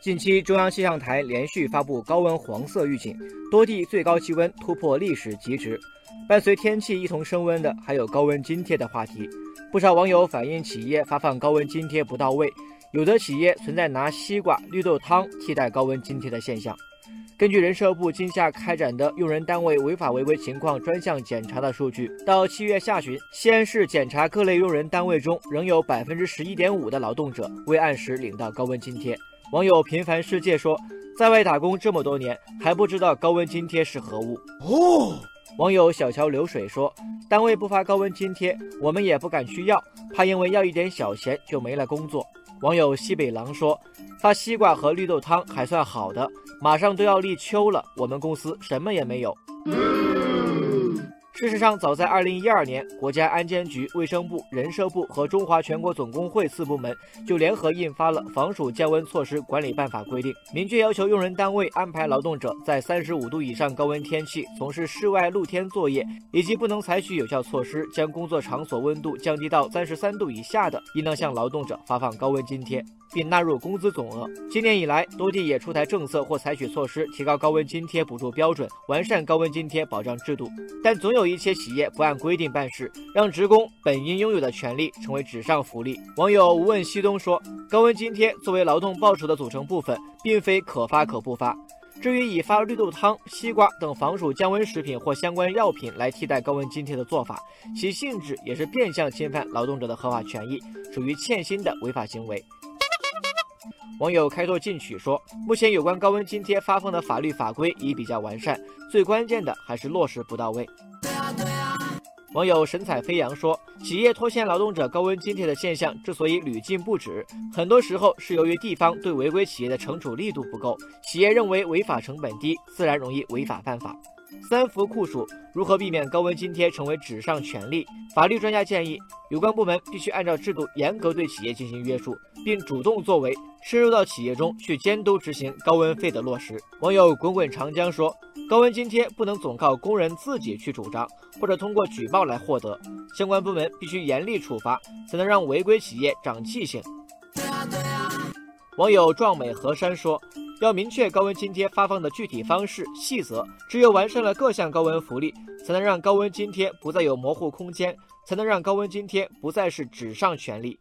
近期，中央气象台连续发布高温黄色预警，多地最高气温突破历史极值。伴随天气一同升温的，还有高温津贴的话题。不少网友反映，企业发放高温津贴不到位，有的企业存在拿西瓜、绿豆汤替代高温津贴的现象。根据人社部今夏开展的用人单位违法违规情况专项检查的数据，到七月下旬，西安市检查各类用人单位中，仍有百分之十一点五的劳动者未按时领到高温津贴。网友平凡世界说，在外打工这么多年，还不知道高温津贴是何物哦。网友小桥流水说，单位不发高温津贴，我们也不敢去要，怕因为要一点小钱就没了工作。网友西北狼说，发西瓜和绿豆汤还算好的，马上都要立秋了，我们公司什么也没有。事实上，早在二零一二年，国家安监局、卫生部、人社部和中华全国总工会四部门就联合印发了《防暑降温措施管理办法》，规定明确要求用人单位安排劳动者在三十五度以上高温天气从事室外露天作业，以及不能采取有效措施将工作场所温度降低到三十三度以下的，应当向劳动者发放高温津贴。并纳入工资总额。今年以来，多地也出台政策或采取措施，提高高温津贴补助标准，完善高温津贴保障制度。但总有一些企业不按规定办事，让职工本应拥有的权利成为纸上福利。网友无问西东说：“高温津贴作为劳动报酬的组成部分，并非可发可不发。至于以发绿豆汤、西瓜等防暑降温食品或相关药品来替代高温津贴的做法，其性质也是变相侵犯劳动者的合法权益，属于欠薪的违法行为。”网友开拓进取说，目前有关高温津贴发放的法律法规已比较完善，最关键的还是落实不到位。网友神采飞扬说，企业拖欠劳动者高温津贴的现象之所以屡禁不止，很多时候是由于地方对违规企业的惩处力度不够，企业认为违法成本低，自然容易违法犯法。三伏酷暑，如何避免高温津贴成为纸上权利？法律专家建议，有关部门必须按照制度严格对企业进行约束，并主动作为，深入到企业中去监督执行高温费的落实。网友滚滚长江说，高温津贴不能总靠工人自己去主张，或者通过举报来获得，相关部门必须严厉处罚，才能让违规企业长记性。网友壮美河山说。要明确高温津贴发放的具体方式细则，只有完善了各项高温福利，才能让高温津贴不再有模糊空间，才能让高温津贴不再是纸上权利。